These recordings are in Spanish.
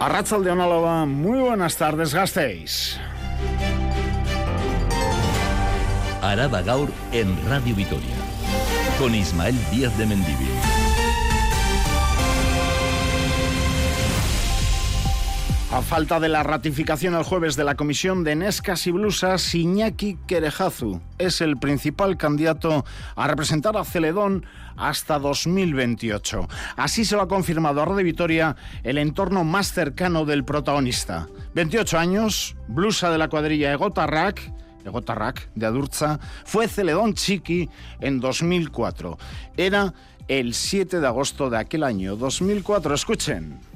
de Onálava, muy buenas tardes, Gasteiz. Araba Gaur en Radio Vitoria, con Ismael Díaz de Mendivil. A falta de la ratificación el jueves de la comisión de Nescas y Blusas, Iñaki Querejazu es el principal candidato a representar a Celedón hasta 2028. Así se lo ha confirmado a Radio Vitoria el entorno más cercano del protagonista. 28 años, blusa de la cuadrilla Egotarrak, Egotarrak de Adurza, fue Celedón Chiqui en 2004. Era el 7 de agosto de aquel año 2004. Escuchen.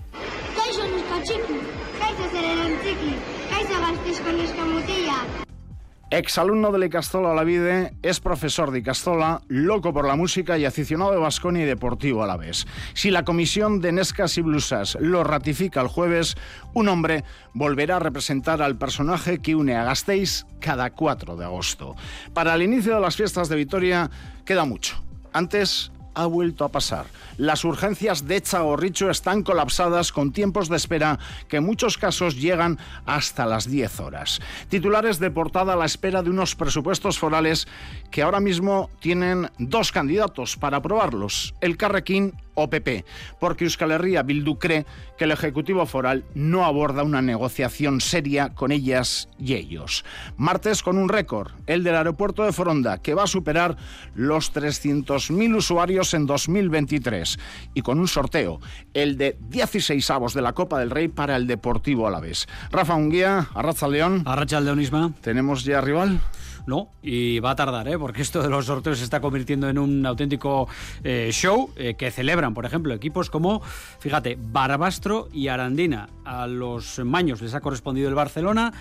Exalumno del Icastola Vide, es profesor de Icastola, loco por la música y aficionado de Vasconia y deportivo a la vez. Si la comisión de Nescas y Blusas lo ratifica el jueves, un hombre volverá a representar al personaje que une a Gasteiz cada 4 de agosto. Para el inicio de las fiestas de Vitoria queda mucho. Antes ha vuelto a pasar. Las urgencias de Chagorricho están colapsadas con tiempos de espera que en muchos casos llegan hasta las 10 horas. Titulares de portada a la espera de unos presupuestos forales que ahora mismo tienen dos candidatos para aprobarlos, el Carrequín o PP, porque Euskal Herria Bildu cree que el Ejecutivo Foral no aborda una negociación seria con ellas y ellos. Martes con un récord, el del aeropuerto de Foronda, que va a superar los 300.000 usuarios en 2023, y con un sorteo, el de 16 avos de la Copa del Rey para el Deportivo Alavés. Rafa Unguía, Arracha León. Arracha Leonisma. ¿Tenemos ya rival? No, y va a tardar, ¿eh? porque esto de los sorteos se está convirtiendo en un auténtico eh, show eh, que por ejemplo, equipos como, fíjate, Barbastro y Arandina. A los maños les ha correspondido el Barcelona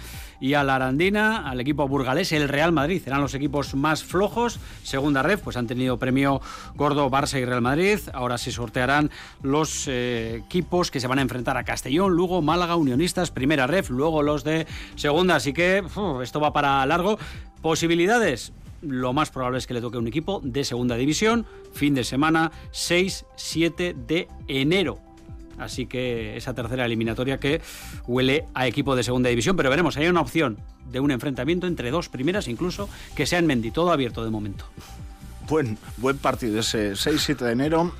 y a la Arandina, al equipo burgalés, el Real Madrid. Eran los equipos más flojos. Segunda red, pues han tenido premio gordo Barça y Real Madrid. Ahora se sortearán los eh, equipos que se van a enfrentar a Castellón, Lugo, Málaga, Unionistas, primera ref, luego los de segunda. Así que esto va para largo. Posibilidades, lo más probable es que le toque un equipo de segunda división, fin de semana 6-7 de enero. Así que esa tercera eliminatoria que huele a equipo de segunda división, pero veremos, hay una opción de un enfrentamiento entre dos primeras incluso que sean Mendy, todo abierto de momento. Buen, buen partido ese 6-7 de enero.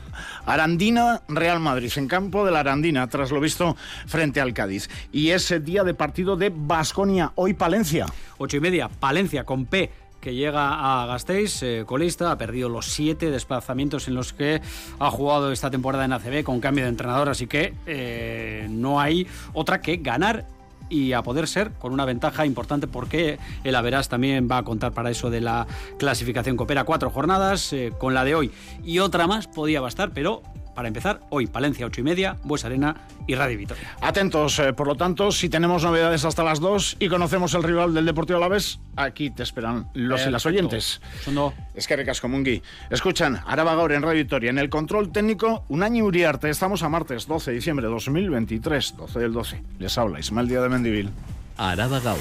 Arandina, Real Madrid, en campo de la Arandina, tras lo visto frente al Cádiz. Y ese día de partido de Basconia, hoy Palencia. Ocho y media, Palencia con P que llega a Gasteiz, eh, colista, ha perdido los siete desplazamientos en los que ha jugado esta temporada en ACB con cambio de entrenador, así que eh, no hay otra que ganar y a poder ser con una ventaja importante porque el Averas también va a contar para eso de la clasificación. Coopera cuatro jornadas eh, con la de hoy y otra más podía bastar pero para empezar, hoy Palencia 8 y media, Bues Arena y Radio Vitoria. Atentos, eh, por lo tanto, si tenemos novedades hasta las 2 y conocemos el rival del Deportivo Alavés, aquí te esperan los y las oyentes. Es que recas Mungi. Escuchan, Araba Gaur en Radio Vitoria. En el control técnico, un año Uriarte. Estamos a martes 12 de diciembre de 2023, 12 del 12. Les habla Ismael Díaz de Mendivil. Araba Gaur.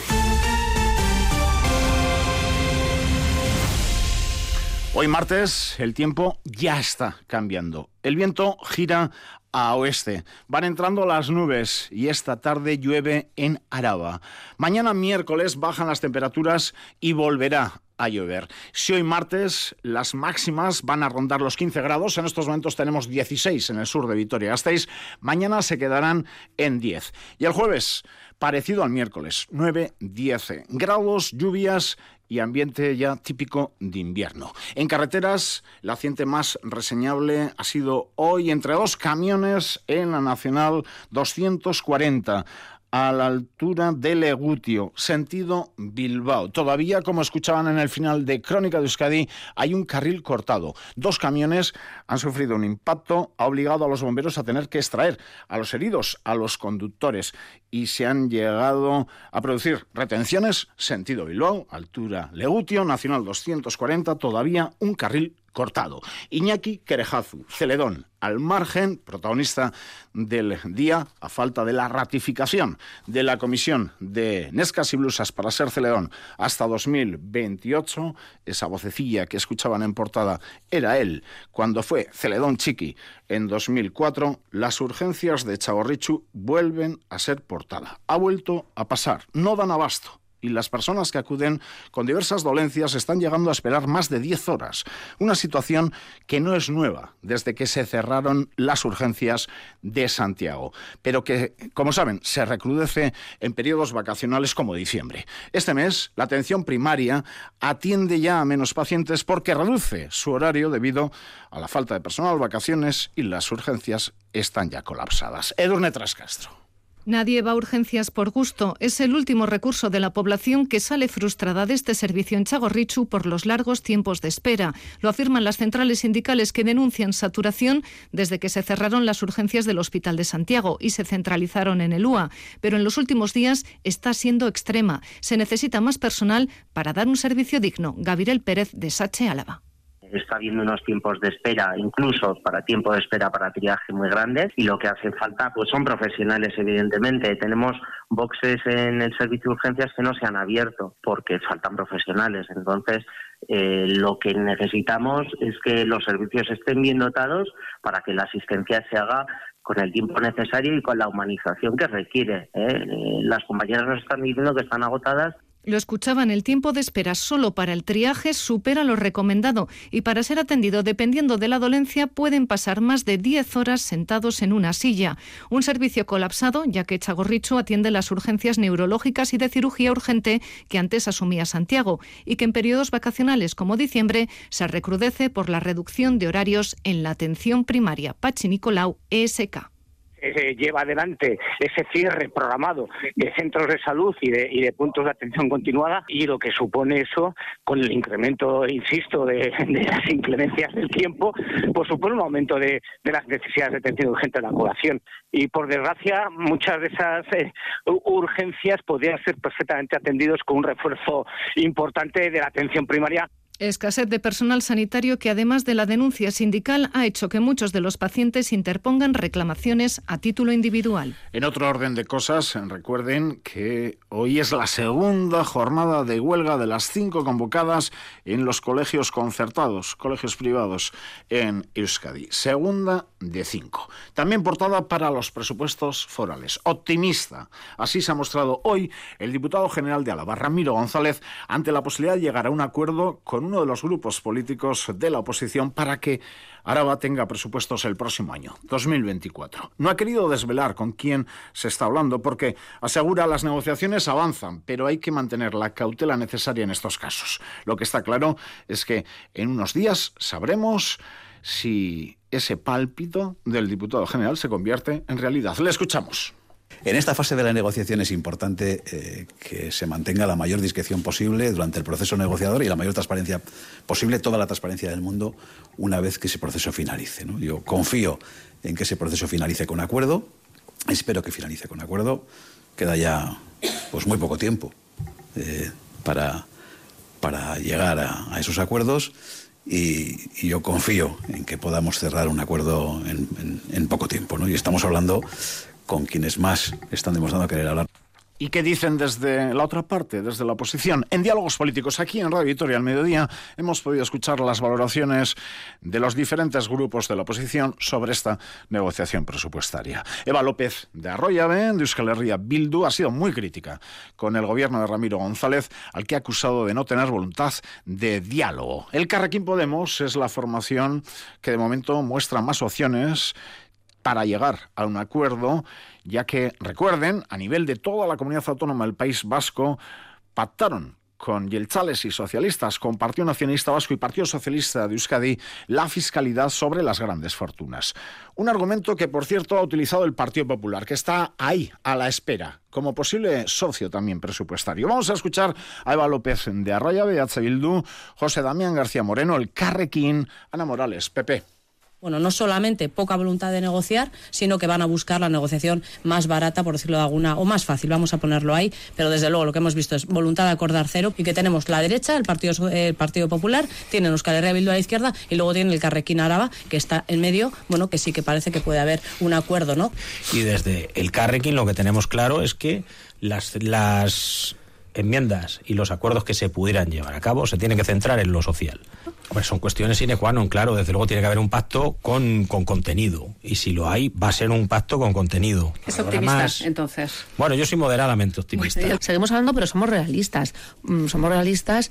Hoy martes el tiempo ya está cambiando. El viento gira a oeste. Van entrando las nubes y esta tarde llueve en Araba. Mañana miércoles bajan las temperaturas y volverá a llover. Si hoy martes las máximas van a rondar los 15 grados, en estos momentos tenemos 16 en el sur de Vitoria-Gasteiz, mañana se quedarán en 10. Y el jueves, parecido al miércoles, 9-10 grados, lluvias y ambiente ya típico de invierno. En carreteras, la accidente más reseñable ha sido hoy entre dos camiones en la Nacional 240 a la altura de Legutio, sentido Bilbao. Todavía, como escuchaban en el final de Crónica de Euskadi, hay un carril cortado. Dos camiones han sufrido un impacto, ha obligado a los bomberos a tener que extraer a los heridos, a los conductores, y se han llegado a producir retenciones, sentido Bilbao, altura Legutio, Nacional 240, todavía un carril cortado. Iñaki Querejazu, Celedón, al margen, protagonista del día, a falta de la ratificación de la comisión de Nescas y Blusas para ser Celedón hasta 2028, esa vocecilla que escuchaban en portada era él cuando fue Celedón Chiqui en 2004, las urgencias de Chagorrichu vuelven a ser portada. Ha vuelto a pasar, no dan abasto y las personas que acuden con diversas dolencias están llegando a esperar más de 10 horas. Una situación que no es nueva desde que se cerraron las urgencias de Santiago, pero que, como saben, se recrudece en periodos vacacionales como diciembre. Este mes, la atención primaria atiende ya a menos pacientes porque reduce su horario debido a la falta de personal, vacaciones y las urgencias están ya colapsadas. Edurne Trascastro. Nadie va a urgencias por gusto. Es el último recurso de la población que sale frustrada de este servicio en Chagorrichu por los largos tiempos de espera. Lo afirman las centrales sindicales que denuncian saturación desde que se cerraron las urgencias del Hospital de Santiago y se centralizaron en el UA. Pero en los últimos días está siendo extrema. Se necesita más personal para dar un servicio digno. Gabriel Pérez de Sache Álava está habiendo unos tiempos de espera, incluso para tiempo de espera para triaje muy grandes y lo que hace falta pues son profesionales evidentemente. Tenemos boxes en el servicio de urgencias que no se han abierto porque faltan profesionales. Entonces, eh, lo que necesitamos es que los servicios estén bien dotados para que la asistencia se haga con el tiempo necesario y con la humanización que requiere. ¿eh? Eh, las compañeras nos están diciendo que están agotadas lo escuchaban, el tiempo de espera solo para el triaje supera lo recomendado y para ser atendido dependiendo de la dolencia pueden pasar más de 10 horas sentados en una silla. Un servicio colapsado ya que Chagorrichu atiende las urgencias neurológicas y de cirugía urgente que antes asumía Santiago y que en periodos vacacionales como diciembre se recrudece por la reducción de horarios en la atención primaria. Pachi Nicolau, ESK se lleva adelante ese cierre programado de centros de salud y de, y de, puntos de atención continuada y lo que supone eso con el incremento, insisto, de, las inclemencias del tiempo, pues supone un aumento de, las necesidades de atención urgente de la población. Y por desgracia, muchas de esas eh, urgencias podrían ser perfectamente atendidos con un refuerzo importante de la atención primaria Escasez de personal sanitario que además de la denuncia sindical ha hecho que muchos de los pacientes interpongan reclamaciones a título individual. En otro orden de cosas, recuerden que hoy es la segunda jornada de huelga de las cinco convocadas en los colegios concertados, colegios privados en Euskadi. Segunda de cinco. También portada para los presupuestos forales. Optimista. Así se ha mostrado hoy el diputado general de Álava, Ramiro González, ante la posibilidad de llegar a un acuerdo con un uno de los grupos políticos de la oposición para que Araba tenga presupuestos el próximo año, 2024. No ha querido desvelar con quién se está hablando porque asegura las negociaciones avanzan, pero hay que mantener la cautela necesaria en estos casos. Lo que está claro es que en unos días sabremos si ese pálpito del diputado general se convierte en realidad. Le escuchamos. En esta fase de la negociación es importante eh, que se mantenga la mayor discreción posible durante el proceso negociador y la mayor transparencia posible, toda la transparencia del mundo, una vez que ese proceso finalice. Yo confío en que ese proceso finalice con acuerdo, espero que finalice con acuerdo, queda ya pues muy poco tiempo eh, para, para llegar a, esos acuerdos. Y, yo confío en que podamos cerrar un acuerdo en, poco tiempo. Y estamos hablando con quienes más están demostrando querer hablar. ¿Y qué dicen desde la otra parte, desde la oposición? En diálogos políticos, aquí en Radio Victoria al mediodía, hemos podido escuchar las valoraciones de los diferentes grupos de la oposición sobre esta negociación presupuestaria. Eva López de Arroyave, de Euskal Herria Bildu, ha sido muy crítica con el gobierno de Ramiro González, al que ha acusado de no tener voluntad de diálogo. El Carrequín Podemos es la formación que de momento muestra más opciones para llegar a un acuerdo, ya que, recuerden, a nivel de toda la comunidad autónoma del País Vasco, pactaron con Yelchales y socialistas, con Partido Nacionalista Vasco y Partido Socialista de Euskadi, la fiscalidad sobre las grandes fortunas. Un argumento que, por cierto, ha utilizado el Partido Popular, que está ahí, a la espera, como posible socio también presupuestario. Vamos a escuchar a Eva López de Arroya, Beatza Bildu, José Damián García Moreno, el Carrequín, Ana Morales, Pepe. Bueno, no solamente poca voluntad de negociar, sino que van a buscar la negociación más barata, por decirlo de alguna, o más fácil, vamos a ponerlo ahí, pero desde luego lo que hemos visto es voluntad de acordar cero y que tenemos la derecha, el Partido, el partido Popular, tiene Euskal Herria Bildu a la izquierda y luego tiene el Carrequín Araba, que está en medio, bueno, que sí que parece que puede haber un acuerdo, ¿no? Y desde el Carrequín lo que tenemos claro es que las, las enmiendas y los acuerdos que se pudieran llevar a cabo se tienen que centrar en lo social. Hombre, son cuestiones sine qua non, claro, desde luego tiene que haber un pacto con, con contenido. Y si lo hay, va a ser un pacto con contenido. Es optimista, entonces. Bueno, yo soy moderadamente optimista. seguimos hablando, pero somos realistas. Mm, somos realistas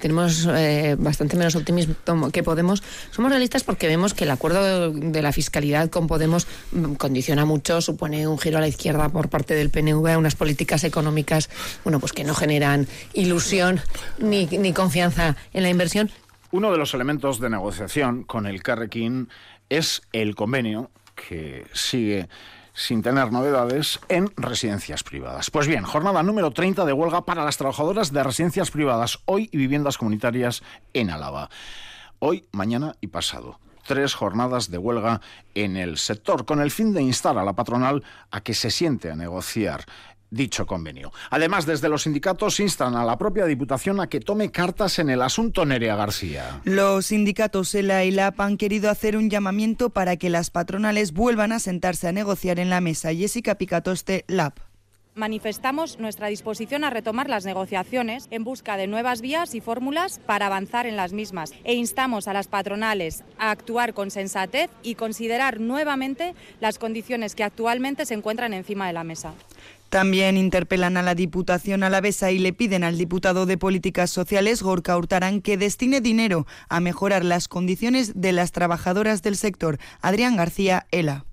tenemos eh, bastante menos optimismo que Podemos. Somos realistas porque vemos que el acuerdo de la fiscalidad con Podemos mm, condiciona mucho, supone un giro a la izquierda por parte del PNV, unas políticas económicas, bueno, pues que no generan ilusión ni, ni confianza en la inversión. Uno de los elementos de negociación con el Carrequín es el convenio que sigue sin tener novedades en residencias privadas. Pues bien, jornada número 30 de huelga para las trabajadoras de residencias privadas hoy y viviendas comunitarias en Álava. Hoy, mañana y pasado tres jornadas de huelga en el sector, con el fin de instar a la patronal a que se siente a negociar dicho convenio. Además, desde los sindicatos instan a la propia Diputación a que tome cartas en el asunto Nerea García. Los sindicatos ELA y LAP han querido hacer un llamamiento para que las patronales vuelvan a sentarse a negociar en la mesa. Jessica Picatoste, LAP manifestamos nuestra disposición a retomar las negociaciones en busca de nuevas vías y fórmulas para avanzar en las mismas e instamos a las patronales a actuar con sensatez y considerar nuevamente las condiciones que actualmente se encuentran encima de la mesa. También interpelan a la Diputación Alavesa y le piden al diputado de Políticas Sociales, Gorka Hurtarán, que destine dinero a mejorar las condiciones de las trabajadoras del sector. Adrián García, ELA.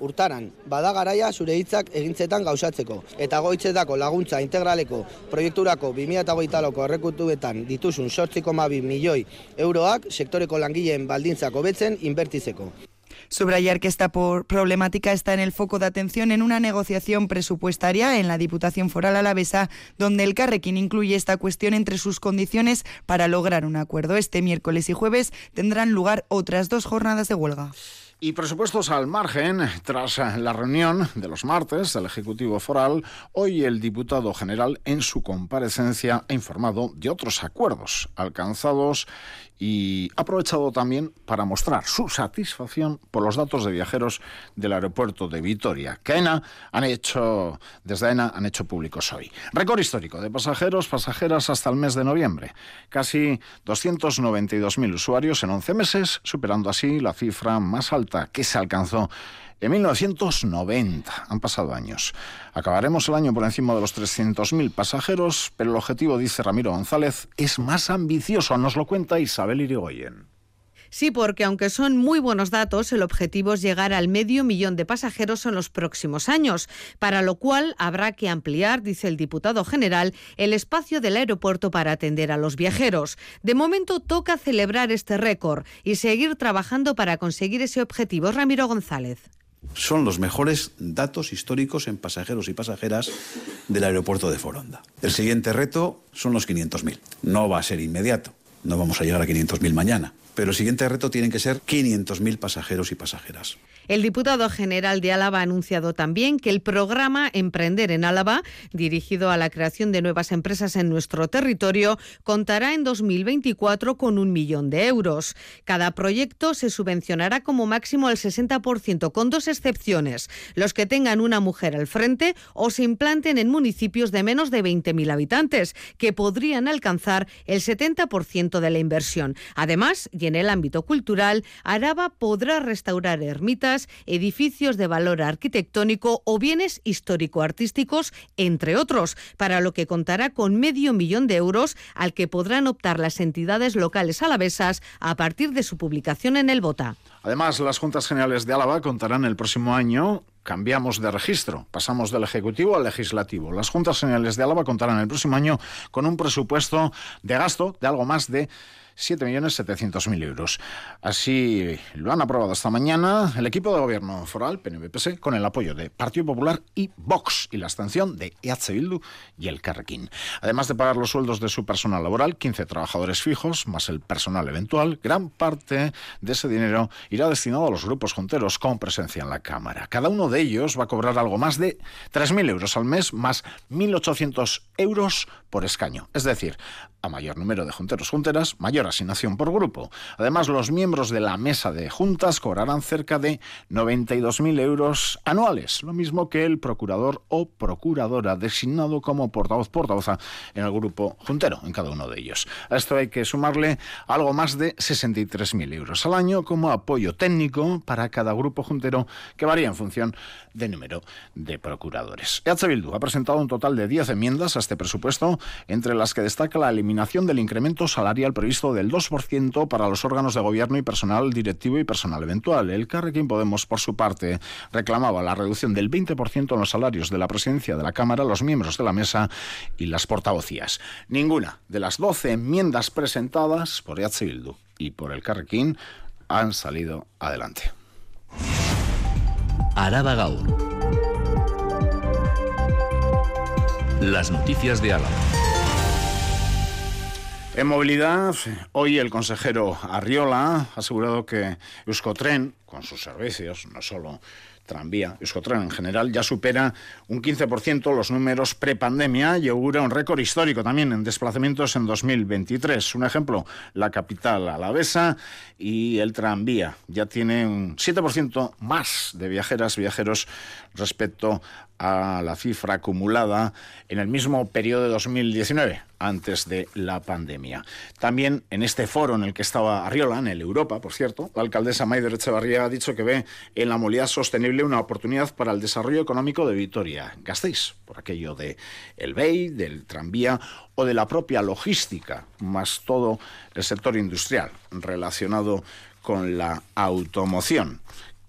Urtaran, bada garaia zure hitzak egintzetan gauzatzeko. Eta goitzetako laguntza integraleko proiekturako 2008ko errekutuetan dituzun 8,2 milioi euroak sektoreko langileen baldintzako betzen inbertizeko. Subrayar que esta problemática está en el foco de atención en una negociación presupuestaria en la Diputación Foral Alavesa, donde el Carrequín incluye esta cuestión entre sus condiciones para lograr un acuerdo. Este miércoles y jueves tendrán lugar otras dos jornadas de huelga. Y presupuestos al margen, tras la reunión de los martes del Ejecutivo Foral, hoy el diputado general en su comparecencia ha informado de otros acuerdos alcanzados y ha aprovechado también para mostrar su satisfacción por los datos de viajeros del aeropuerto de Vitoria, que han hecho, desde AENA han hecho públicos hoy. Récord histórico de pasajeros, pasajeras hasta el mes de noviembre. Casi 292.000 usuarios en 11 meses, superando así la cifra más alta que se alcanzó en 1990. Han pasado años. Acabaremos el año por encima de los 300.000 pasajeros, pero el objetivo, dice Ramiro González, es más ambicioso. Nos lo cuenta Isabel Irigoyen. Sí, porque aunque son muy buenos datos, el objetivo es llegar al medio millón de pasajeros en los próximos años, para lo cual habrá que ampliar, dice el diputado general, el espacio del aeropuerto para atender a los viajeros. De momento toca celebrar este récord y seguir trabajando para conseguir ese objetivo. Ramiro González son los mejores datos históricos en pasajeros y pasajeras del aeropuerto de Foronda. El siguiente reto son los 500.000. No va a ser inmediato, no vamos a llegar a 500.000 mañana, pero el siguiente reto tienen que ser 500.000 pasajeros y pasajeras. El diputado general de Álava ha anunciado también que el programa Emprender en Álava, dirigido a la creación de nuevas empresas en nuestro territorio, contará en 2024 con un millón de euros. Cada proyecto se subvencionará como máximo al 60%, con dos excepciones, los que tengan una mujer al frente o se implanten en municipios de menos de 20.000 habitantes, que podrían alcanzar el 70% de la inversión. Además, en el ámbito cultural, Araba podrá restaurar ermitas edificios de valor arquitectónico o bienes histórico-artísticos, entre otros, para lo que contará con medio millón de euros al que podrán optar las entidades locales alavesas a partir de su publicación en el BOTA. Además, las Juntas Generales de Álava contarán el próximo año cambiamos de registro, pasamos del Ejecutivo al Legislativo. Las Juntas Generales de Álava contarán el próximo año con un presupuesto de gasto de algo más de 7.700.000 euros. Así lo han aprobado esta mañana el equipo de gobierno foral, PNVPS, con el apoyo de Partido Popular y Vox y la abstención de EH Bildu y el Carrequín. Además de pagar los sueldos de su personal laboral, 15 trabajadores fijos, más el personal eventual, gran parte de ese dinero irá destinado a los grupos junteros con presencia en la Cámara. Cada uno de ellos va a cobrar algo más de 3.000 euros al mes, más 1.800 euros por escaño. Es decir, a mayor número de junteros junteras, mayor asignación por grupo. Además, los miembros de la mesa de juntas cobrarán cerca de 92.000 euros anuales, lo mismo que el procurador o procuradora designado como portavoz portavoza en el grupo juntero, en cada uno de ellos. A esto hay que sumarle algo más de 63.000 euros al año como apoyo técnico para cada grupo juntero que varía en función del número de procuradores. EH ha presentado un total de 10 enmiendas a este presupuesto, entre las que destaca la eliminación del incremento salarial previsto del 2% para los órganos de gobierno y personal directivo y personal eventual. El Carrequín Podemos, por su parte, reclamaba la reducción del 20% en los salarios de la presidencia de la Cámara, los miembros de la mesa y las portavocías. Ninguna de las 12 enmiendas presentadas por EH Bildu y por el Carrequín han salido adelante. Araba. Las noticias de Álava. En movilidad, hoy el consejero Arriola ha asegurado que Euskotren, con sus servicios, no solo tranvía, Euskotren en general, ya supera un 15% los números prepandemia y augura un récord histórico también en desplazamientos en 2023. Un ejemplo, la capital alavesa y el tranvía ya tiene un 7% más de viajeras, viajeros respecto a la cifra acumulada en el mismo periodo de 2019, antes de la pandemia. También en este foro en el que estaba Arriola, en el Europa, por cierto, la alcaldesa Maider Echevarría ha dicho que ve en la movilidad sostenible una oportunidad para el desarrollo económico de Vitoria-Gasteiz, por aquello de el BEI, del tranvía o de la propia logística, más todo el sector industrial relacionado con la automoción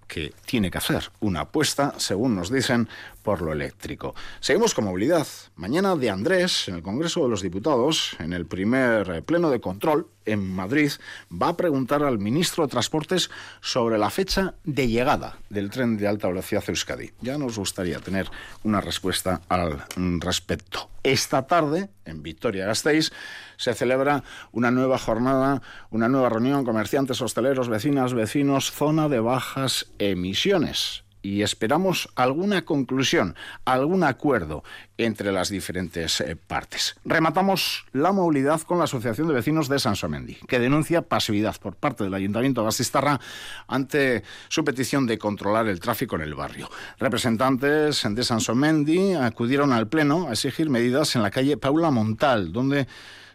que tiene que hacer una apuesta, según nos dicen, por lo eléctrico. Seguimos con movilidad. Mañana de Andrés, en el Congreso de los Diputados, en el primer pleno de control en Madrid, va a preguntar al ministro de Transportes sobre la fecha de llegada del tren de alta velocidad a Euskadi. Ya nos gustaría tener una respuesta al respecto. Esta tarde, en Vitoria-Gasteiz, se celebra una nueva jornada, una nueva reunión comerciantes, hosteleros, vecinas, vecinos, zona de bajas emisiones y esperamos alguna conclusión, algún acuerdo entre las diferentes eh, partes. Rematamos la movilidad con la Asociación de Vecinos de Sansomendi, que denuncia pasividad por parte del Ayuntamiento de Gastistarra ante su petición de controlar el tráfico en el barrio. Representantes de Sansomendi acudieron al Pleno a exigir medidas en la calle Paula Montal, donde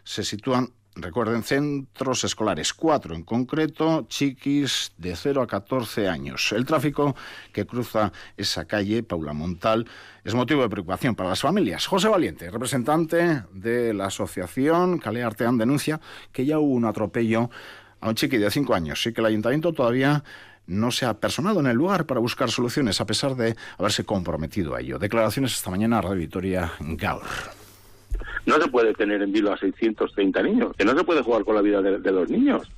se sitúan Recuerden, centros escolares, cuatro en concreto, chiquis de 0 a 14 años. El tráfico que cruza esa calle, Paula Montal, es motivo de preocupación para las familias. José Valiente, representante de la asociación Calea Artean, denuncia que ya hubo un atropello a un chiqui de 5 años y que el ayuntamiento todavía no se ha personado en el lugar para buscar soluciones, a pesar de haberse comprometido a ello. Declaraciones esta mañana a Radio Victoria Gaur. No se puede tener en vilo a 630 niños, que no se puede jugar con la vida de, de los niños.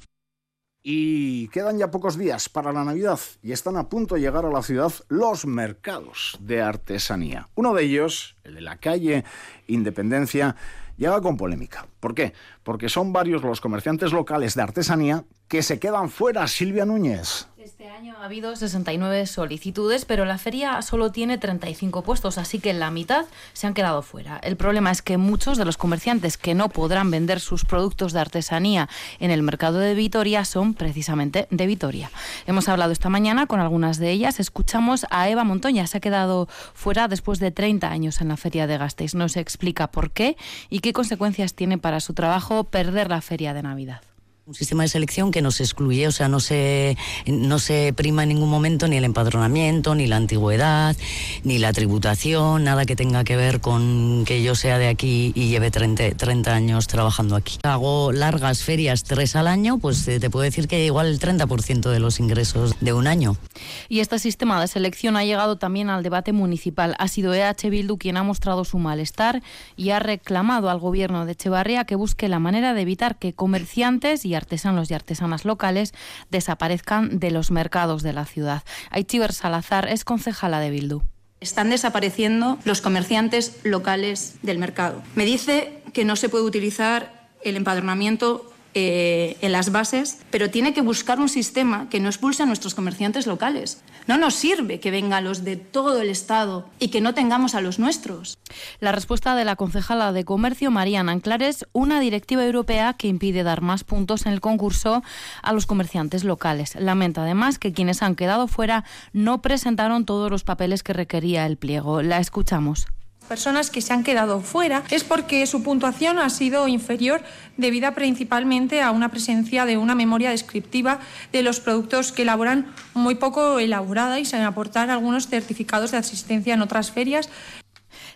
Y quedan ya pocos días para la Navidad y están a punto de llegar a la ciudad los mercados de artesanía. Uno de ellos, el de la calle Independencia, llega con polémica. ¿Por qué? Porque son varios los comerciantes locales de artesanía que se quedan fuera, Silvia Núñez. Este año ha habido 69 solicitudes, pero la feria solo tiene 35 puestos, así que la mitad se han quedado fuera. El problema es que muchos de los comerciantes que no podrán vender sus productos de artesanía en el mercado de Vitoria son precisamente de Vitoria. Hemos hablado esta mañana con algunas de ellas. Escuchamos a Eva Montoña, se ha quedado fuera después de 30 años en la feria de Gasteiz. Nos explica por qué y qué consecuencias tiene para su trabajo perder la feria de Navidad. Un sistema de selección que nos excluye, o sea, no se, no se prima en ningún momento ni el empadronamiento, ni la antigüedad, ni la tributación, nada que tenga que ver con que yo sea de aquí y lleve 30, 30 años trabajando aquí. Hago largas ferias, tres al año, pues eh, te puedo decir que igual el 30% de los ingresos de un año. Y este sistema de selección ha llegado también al debate municipal. Ha sido EH Bildu quien ha mostrado su malestar y ha reclamado al gobierno de Echevarría que busque la manera de evitar que comerciantes y y artesanos y artesanas locales desaparezcan de los mercados de la ciudad. Aichiber Salazar es concejala de Bildu. Están desapareciendo los comerciantes locales del mercado. Me dice que no se puede utilizar el empadronamiento eh, en las bases, pero tiene que buscar un sistema que no expulse a nuestros comerciantes locales. No nos sirve que vengan los de todo el Estado y que no tengamos a los nuestros. La respuesta de la concejala de Comercio, Mariana Anclares, una directiva europea que impide dar más puntos en el concurso a los comerciantes locales. Lamenta además que quienes han quedado fuera no presentaron todos los papeles que requería el pliego. La escuchamos personas que se han quedado fuera es porque su puntuación ha sido inferior debido principalmente a una presencia de una memoria descriptiva de los productos que elaboran muy poco elaborada y sin aportar algunos certificados de asistencia en otras ferias.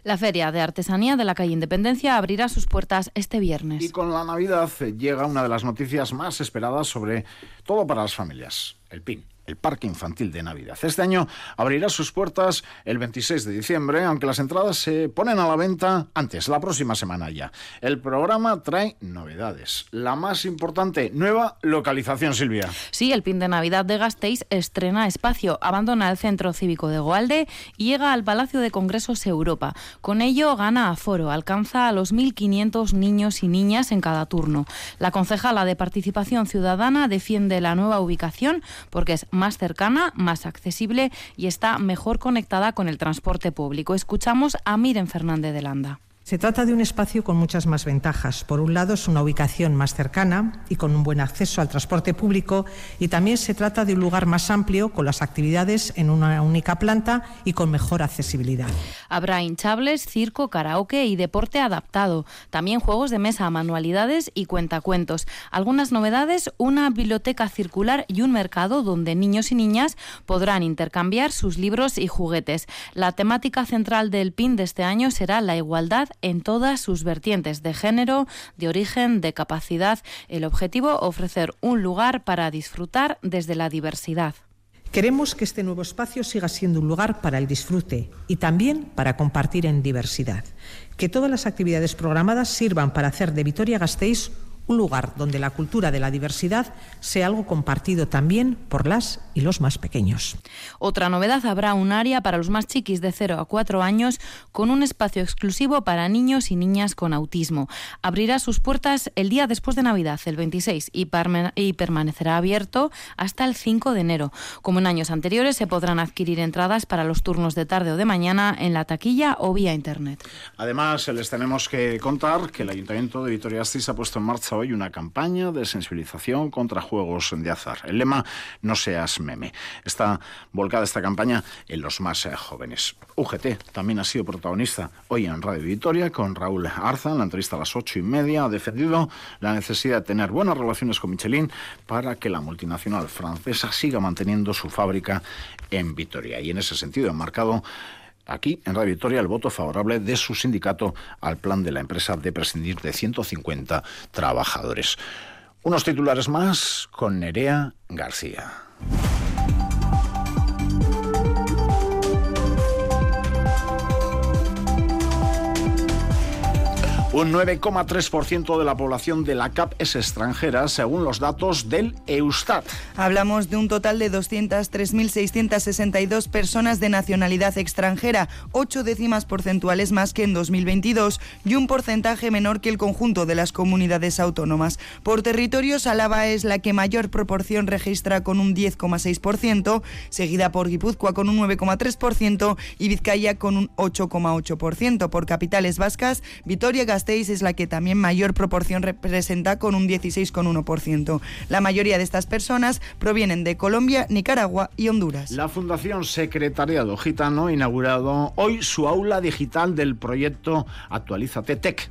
La Feria de Artesanía de la calle Independencia abrirá sus puertas este viernes. Y con la Navidad llega una de las noticias más esperadas sobre todo para las familias, el PIN el Parque Infantil de Navidad. Este año abrirá sus puertas el 26 de diciembre, aunque las entradas se ponen a la venta antes, la próxima semana ya. El programa trae novedades. La más importante, nueva localización, Silvia. Sí, el PIN de Navidad de Gasteiz estrena espacio, abandona el Centro Cívico de Goalde y llega al Palacio de Congresos Europa. Con ello gana aforo, alcanza a los 1.500 niños y niñas en cada turno. La concejala de Participación Ciudadana defiende la nueva ubicación porque es cercana, más accesible y está mejor conectada con el transporte público. Escuchamos a Miren Fernández de Landa. Se trata de un espacio con muchas más ventajas. Por un lado, es una ubicación más cercana y con un buen acceso al transporte público y también se trata de un lugar más amplio con las actividades en una única planta y con mejor accesibilidad. Habrá hinchables, circo, karaoke y deporte adaptado. También juegos de mesa, manualidades y cuentacuentos. Algunas novedades, una biblioteca circular y un mercado donde niños y niñas podrán intercambiar sus libros y juguetes. La temática central del PIN de este año será la igualdad en todas sus vertientes de género, de origen, de capacidad. El objetivo, ofrecer un lugar para disfrutar desde la diversidad. Queremos que este nuevo espacio siga siendo un lugar para el disfrute y también para compartir en diversidad. Que todas las actividades programadas sirvan para hacer de Vitoria Gasteiz un lugar donde la cultura de la diversidad sea algo compartido también por las y los más pequeños. Otra novedad, habrá un área para los más chiquis de 0 a 4 años con un espacio exclusivo para niños y niñas con autismo. Abrirá sus puertas el día después de Navidad, el 26, y, y permanecerá abierto hasta el 5 de enero. Como en años anteriores, se podrán adquirir entradas para los turnos de tarde o de mañana en la taquilla o vía internet. Además, les tenemos que contar que el Ayuntamiento de Vitoria-Gasteiz ha puesto en marcha hoy una campaña de sensibilización contra juegos de azar. El lema No seas meme. Está volcada esta campaña en los más eh, jóvenes. UGT también ha sido protagonista hoy en Radio Vitoria con Raúl Arza. En la entrevista a las ocho y media ha defendido la necesidad de tener buenas relaciones con Michelin para que la multinacional francesa siga manteniendo su fábrica en Vitoria. Y en ese sentido ha marcado aquí en Radio Victoria el voto favorable de su sindicato al plan de la empresa de prescindir de 150 trabajadores. Unos titulares más con Nerea García. Un 9,3% de la población de la CAP es extranjera, según los datos del Eustat. Hablamos de un total de 203.662 personas de nacionalidad extranjera, ocho décimas porcentuales más que en 2022 y un porcentaje menor que el conjunto de las comunidades autónomas. Por territorios, Álava es la que mayor proporción registra con un 10,6%, seguida por Guipúzcoa con un 9,3% y Vizcaya con un 8,8%. Por capitales vascas, Vitoria, Gasteiz es la que también mayor proporción representa con un 16,1%. La mayoría de estas personas provienen de Colombia, Nicaragua y Honduras. La Fundación Secretariado Gitano ha inaugurado hoy su aula digital del proyecto Actualízate Tech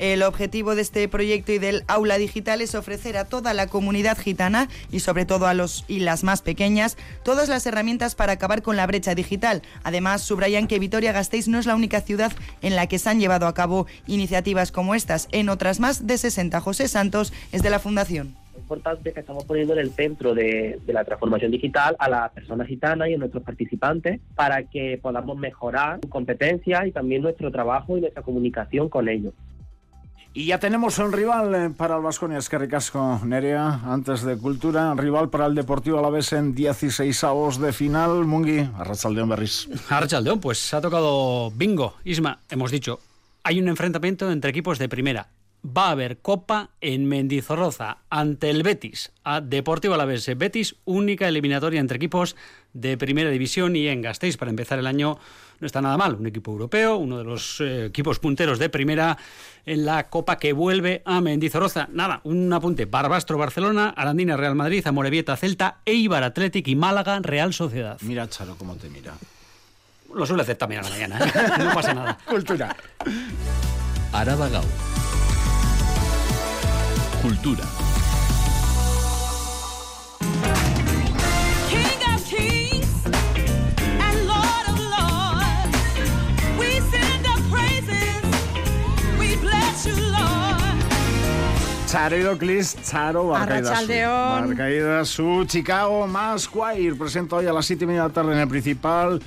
el objetivo de este proyecto y del aula digital es ofrecer a toda la comunidad gitana y sobre todo a los y las más pequeñas todas las herramientas para acabar con la brecha digital. Además, subrayan que Vitoria-Gasteiz no es la única ciudad en la que se han llevado a cabo iniciativas como estas. En otras más de 60, José Santos es de la Fundación importante que estamos poniendo en el centro de, de, la transformación digital a las personas gitanas y a nuestros participantes para que podamos mejorar su competencia y también nuestro trabajo y nuestra comunicación con ellos. Y ya tenemos un rival eh, para el Vasconia, es que ricasco, Nerea, antes de Cultura, rival para el Deportivo Alavés en 16 avos de final. Mungi, Arrachaldeón Berris. Arrachaldeón, pues ha tocado bingo. Isma, hemos dicho, hay un enfrentamiento entre equipos de primera va a haber Copa en Mendizorroza ante el Betis, a Deportivo Alavés. Betis, única eliminatoria entre equipos de primera división y en Gasteiz para empezar el año no está nada mal. Un equipo europeo, uno de los eh, equipos punteros de primera en la Copa que vuelve a Mendizorroza. Nada, un apunte. Barbastro Barcelona, Arandina Real Madrid, Amorebieta Celta, Eibar Athletic y Málaga Real Sociedad. Mira, Charo, cómo te mira. Lo suele hacer también a la mañana, ¿eh? no pasa nada. Cultura. Araba Cultura. Charo Clis, Charo Barcaida su Chicago más Choir presenta hoy a las 7 y media de la tarde en el principal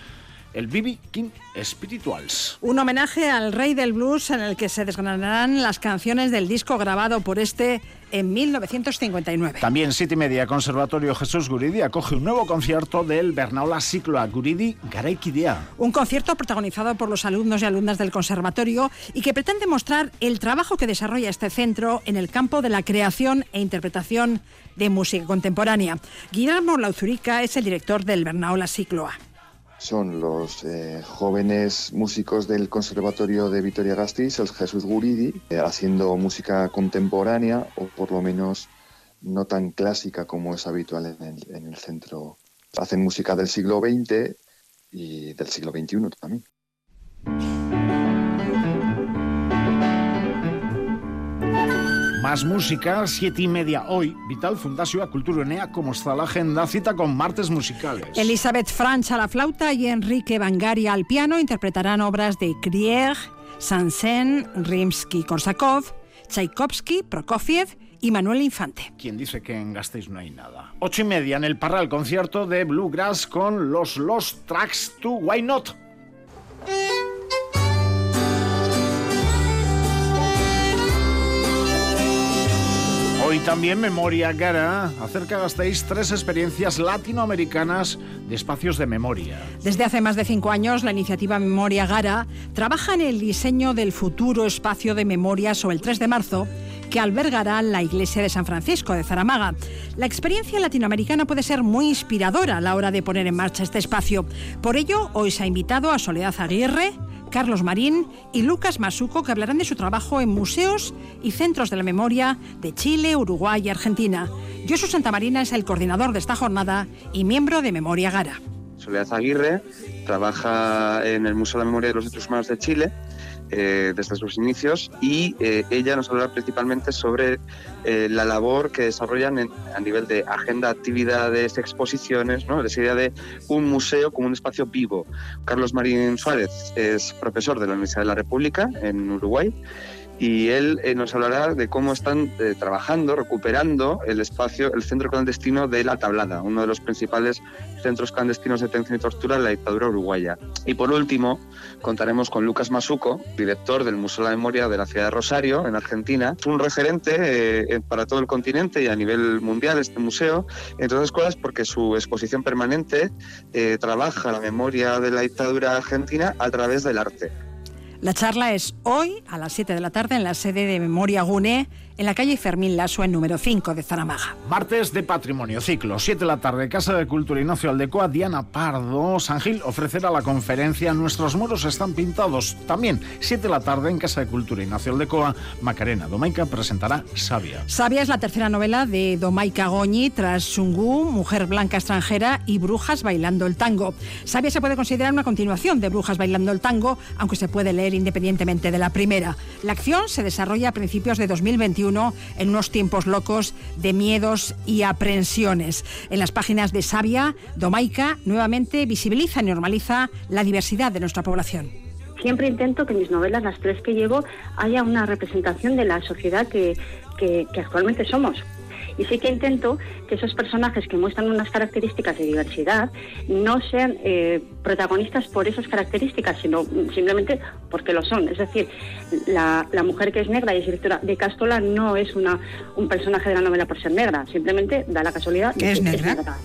el BB King Spirituals. Un homenaje al rey del blues en el que se desgranarán las canciones del disco grabado por este en 1959. También siete y media, Conservatorio Jesús Guridi acoge un nuevo concierto del Bernaola Cicloa Guridi Garaikidea. Un concierto protagonizado por los alumnos y alumnas del conservatorio y que pretende mostrar el trabajo que desarrolla este centro en el campo de la creación e interpretación de música contemporánea. Guillermo Lauzurica es el director del Bernaola Cicloa son los eh, jóvenes músicos del Conservatorio de Vitoria-Gasteiz, el Jesús Guridi, eh, haciendo música contemporánea o por lo menos no tan clásica como es habitual en el centro. Hacen música del siglo XX y del siglo XXI también. Más música, siete y media hoy. Vital Fundación Enea, ¿cómo está la agenda? Cita con martes musicales. Elizabeth Franch a la flauta y Enrique Bangari al piano interpretarán obras de Krieg, Sansen, Rimsky-Korsakov, Tchaikovsky, Prokofiev y Manuel Infante. ¿Quién dice que en Gasteiz no hay nada? Ocho y media en el Parral, concierto de Bluegrass con los Lost Tracks to Why Not. Hoy también Memoria Gara acerca gastéis tres experiencias latinoamericanas de espacios de memoria. Desde hace más de cinco años, la iniciativa Memoria Gara trabaja en el diseño del futuro espacio de memoria sobre el 3 de marzo que albergará la iglesia de San Francisco de Zaramaga. La experiencia latinoamericana puede ser muy inspiradora a la hora de poner en marcha este espacio. Por ello, hoy se ha invitado a Soledad Aguirre, Carlos Marín y Lucas Masuco, que hablarán de su trabajo en museos y centros de la memoria de Chile, Uruguay y Argentina. Josu Santamarina es el coordinador de esta jornada y miembro de Memoria Gara. Soledad Aguirre trabaja en el Museo de la Memoria de los Derechos Humanos de Chile eh, desde sus inicios y eh, ella nos hablará principalmente sobre eh, la labor que desarrollan a nivel de agenda, actividades, exposiciones, ¿no? esa idea de un museo como un espacio vivo. Carlos Marín Suárez es profesor de la Universidad de la República en Uruguay y él eh, nos hablará de cómo están eh, trabajando, recuperando el espacio, el centro clandestino de La Tablada, uno de los principales centros clandestinos de detención y tortura de la dictadura uruguaya. Y por último, contaremos con Lucas Masuco, director del Museo de la Memoria de la ciudad de Rosario, en Argentina. Es un referente eh, para todo el continente y a nivel mundial este museo, entre otras cosas porque su exposición permanente trabaja la memoria de la dictadura argentina a través del arte. La charla es hoy a las 7 de la tarde en la sede de Memoria Gune en la calle Fermín Lasso, en número 5 de Zaramaga. Martes de Patrimonio, ciclo, 7 de la tarde, Casa de Cultura Ignacio Aldecoa, Diana Pardo, San Gil ofrecerá la conferencia Nuestros muros están pintados. También, 7 de la tarde, en Casa de Cultura Ignacio Aldecoa, Macarena Domaica presentará Sabia. Sabia es la tercera novela de Domaica Goñi, tras Shungu, Mujer Blanca Extranjera y Brujas Bailando el Tango. Sabia se puede considerar una continuación de Brujas Bailando el Tango, aunque se puede leer independientemente de la primera. La acción se desarrolla a principios de 2021 en unos tiempos locos de miedos y aprensiones. En las páginas de Sabia, Domaica nuevamente visibiliza y normaliza la diversidad de nuestra población. Siempre intento que mis novelas, las tres que llevo, haya una representación de la sociedad que actualmente somos Y sí que intento que esos personajes que muestran unas características de diversidad no sean eh, protagonistas por esas características, sino simplemente porque lo son. Es decir, la, la mujer que es negra y es directora de Castola no es una, un personaje de la novela por ser negra, simplemente da la casualidad ¿Que de es que negra?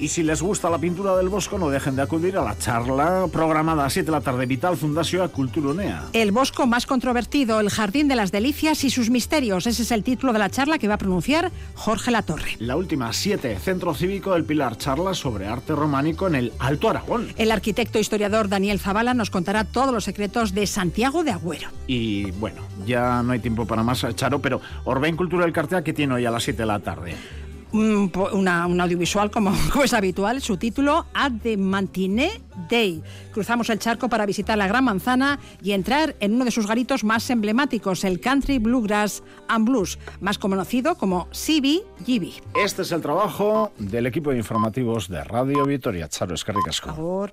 Y si les gusta la pintura del Bosco, no dejen de acudir a la charla programada a 7 de la tarde Vital Fundación Culturunea. El bosco más controvertido, el jardín de las delicias y sus misterios. Ese es el título de la charla que va a pronunciar Jorge Latorre. La última 7, Centro Cívico del Pilar, charla sobre arte románico en el Alto Aragón. El arquitecto e historiador Daniel Zavala nos contará todos los secretos de Santiago de Agüero. Y bueno, ya no hay tiempo para más, Charo, pero Orben Cultura del Cartea que tiene hoy a las 7 de la tarde. Un, po- una- un audiovisual como, como es habitual, su título At the Mantiné Day. Cruzamos el charco para visitar la Gran Manzana y entrar en uno de sus garitos más emblemáticos, el Country Bluegrass and Blues, más conocido como CBGB. Este es el trabajo del equipo de informativos de Radio Vitoria. Charo, es que ricasco.